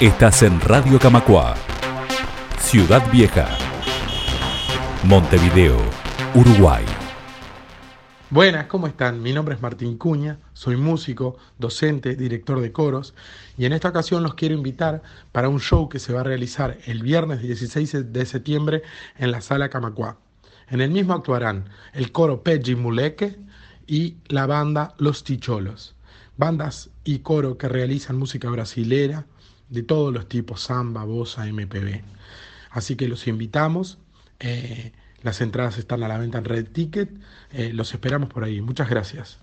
Estás en Radio Camacua, Ciudad Vieja, Montevideo, Uruguay. Buenas, ¿cómo están? Mi nombre es Martín Cuña, soy músico, docente, director de coros y en esta ocasión los quiero invitar para un show que se va a realizar el viernes 16 de septiembre en la Sala Camacua. En el mismo actuarán el coro Peggy Muleque y la banda Los Ticholos, bandas y coro que realizan música brasilera, de todos los tipos, samba, bossa, MPB. Así que los invitamos. Eh, las entradas están a la venta en Red Ticket. Eh, los esperamos por ahí. Muchas gracias.